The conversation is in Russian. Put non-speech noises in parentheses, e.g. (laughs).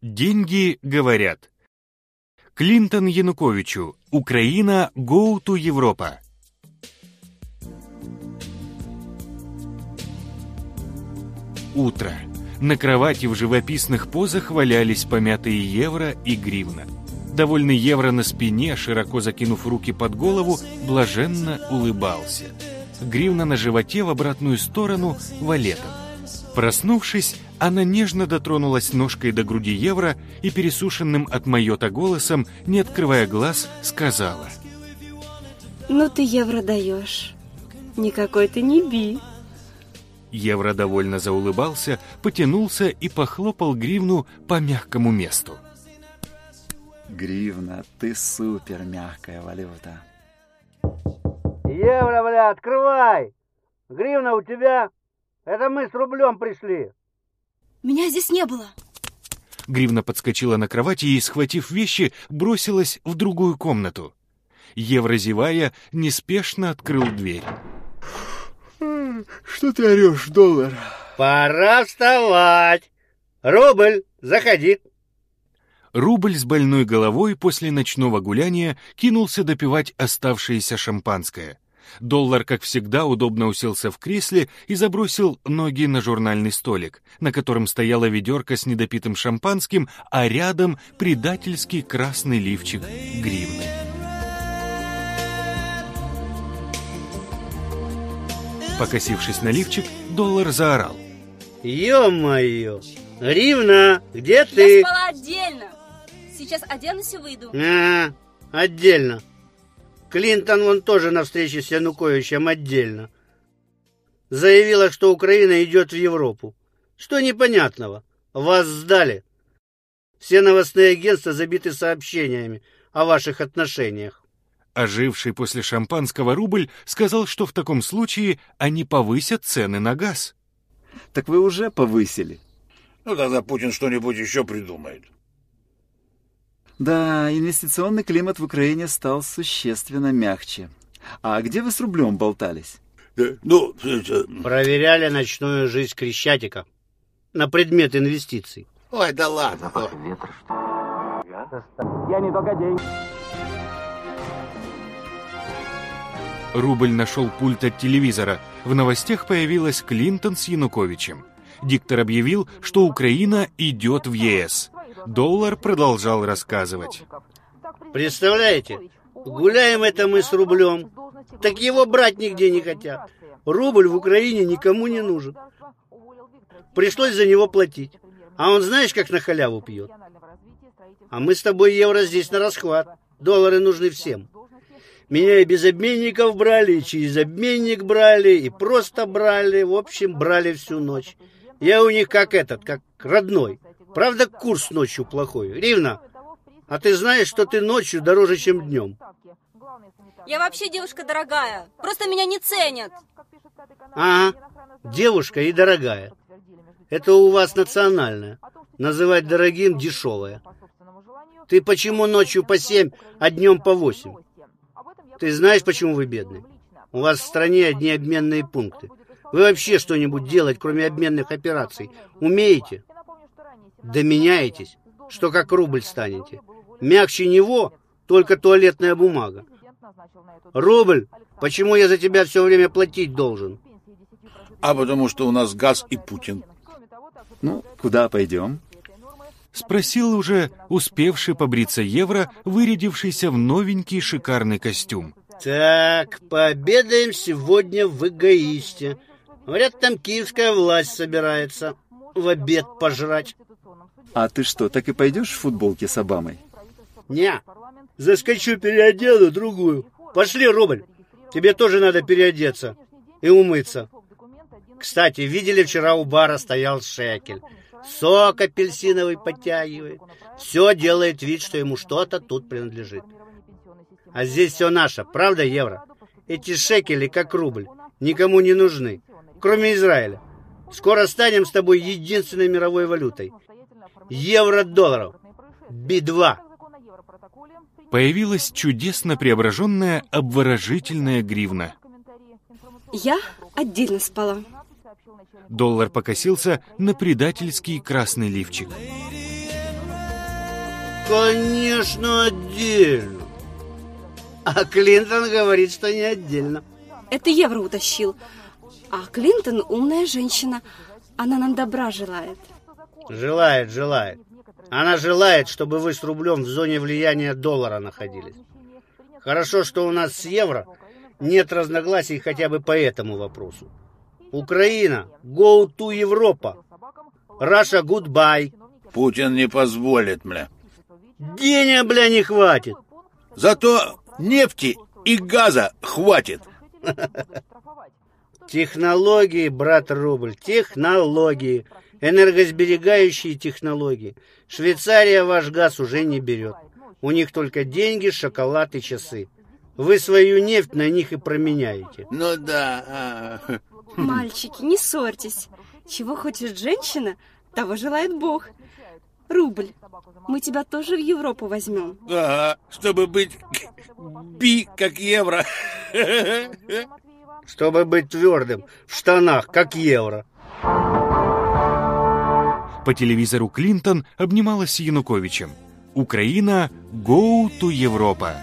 Деньги говорят. Клинтон Януковичу. Украина go to Европа. Утро. На кровати в живописных позах валялись помятые евро и гривна. Довольный евро на спине, широко закинув руки под голову, блаженно улыбался. Гривна на животе в обратную сторону валетом. Проснувшись, она нежно дотронулась ножкой до груди евро и пересушенным от майота голосом, не открывая глаз, сказала. «Ну ты евро даешь. Никакой ты не би». Евро довольно заулыбался, потянулся и похлопал гривну по мягкому месту. Гривна, ты супер мягкая валюта. Евро, бля, открывай! Гривна у тебя? Это мы с рублем пришли. Меня здесь не было. Гривна подскочила на кровати и, схватив вещи, бросилась в другую комнату. Евро, зевая, неспешно открыл дверь. Что ты орешь, доллар? Пора вставать. Рубль, заходи. Рубль с больной головой после ночного гуляния кинулся допивать оставшееся шампанское. Доллар, как всегда, удобно уселся в кресле и забросил ноги на журнальный столик, на котором стояла ведерко с недопитым шампанским, а рядом предательский красный лифчик гривны. Покосившись на лифчик, доллар заорал. Ё-моё! Гривна, где ты? Я спала отдельно. Сейчас оденусь и выйду. А, отдельно. Клинтон вон тоже на встрече с Януковичем отдельно. Заявила, что Украина идет в Европу. Что непонятного? Вас сдали. Все новостные агентства забиты сообщениями о ваших отношениях. Оживший после шампанского рубль сказал, что в таком случае они повысят цены на газ. Так вы уже повысили. Ну тогда Путин что-нибудь еще придумает. Да, инвестиционный климат в Украине стал существенно мягче. А где вы с рублем болтались? Э, Ну, это... Проверяли ночную жизнь Крещатика на предмет инвестиций. Ой, да ладно. Я не только деньги. Рубль нашел пульт от телевизора. В новостях появилась Клинтон с Януковичем. Диктор объявил, что Украина идет в ЕС. Доллар продолжал рассказывать. Представляете? Гуляем это мы с рублем. Так его брать нигде не хотят. Рубль в Украине никому не нужен. Пришлось за него платить. А он знаешь, как на халяву пьет? А мы с тобой евро здесь на расхват. Доллары нужны всем. Меня и без обменников брали, и через обменник брали, и просто брали. В общем, брали всю ночь. Я у них как этот, как родной. Правда, курс ночью плохой. Ривна, а ты знаешь, что ты ночью дороже, чем днем? Я вообще девушка дорогая. Просто меня не ценят. Ага, девушка и дорогая. Это у вас национальное. Называть дорогим дешевое. Ты почему ночью по семь, а днем по восемь? Ты знаешь, почему вы бедны? У вас в стране одни обменные пункты. Вы вообще что-нибудь делать, кроме обменных операций, умеете? Да меняетесь, что как рубль станете. Мягче него только туалетная бумага. Рубль, почему я за тебя все время платить должен? А потому что у нас газ и Путин. Ну, куда пойдем? Спросил уже успевший побриться евро, вырядившийся в новенький шикарный костюм. Так, пообедаем сегодня в эгоисте. Говорят, там киевская власть собирается в обед пожрать. А ты что, так и пойдешь в футболке с Обамой? Не, заскочу переодену другую. Пошли, Рубль. Тебе тоже надо переодеться и умыться. Кстати, видели, вчера у бара стоял шекель. Сок апельсиновый подтягивает. Все делает вид, что ему что-то тут принадлежит. А здесь все наше, правда, евро? Эти шекели, как рубль, никому не нужны, кроме Израиля. Скоро станем с тобой единственной мировой валютой. Евро-долларов. Би-2. Появилась чудесно преображенная обворожительная гривна. Я отдельно спала. Доллар покосился на предательский красный лифчик. Конечно, отдельно. А Клинтон говорит, что не отдельно. Это Евро утащил. А Клинтон умная женщина. Она нам добра желает. Желает, желает. Она желает, чтобы вы с рублем в зоне влияния доллара находились. Хорошо, что у нас с евро нет разногласий хотя бы по этому вопросу. Украина, go to Европа. Russia, goodbye. Путин не позволит мне. Денег, бля, не хватит. Зато нефти и газа хватит. (laughs) Технологии, брат Рубль, технологии. Энергосберегающие технологии. Швейцария ваш газ уже не берет. У них только деньги, шоколад и часы. Вы свою нефть на них и променяете. Ну да. а. Мальчики, не ссорьтесь. Чего хочет женщина, того желает Бог. Рубль, мы тебя тоже в Европу возьмем. Ага, чтобы быть би как евро. Чтобы быть твердым в штанах, как евро. По телевизору Клинтон обнималась с Януковичем. Украина – go to Европа.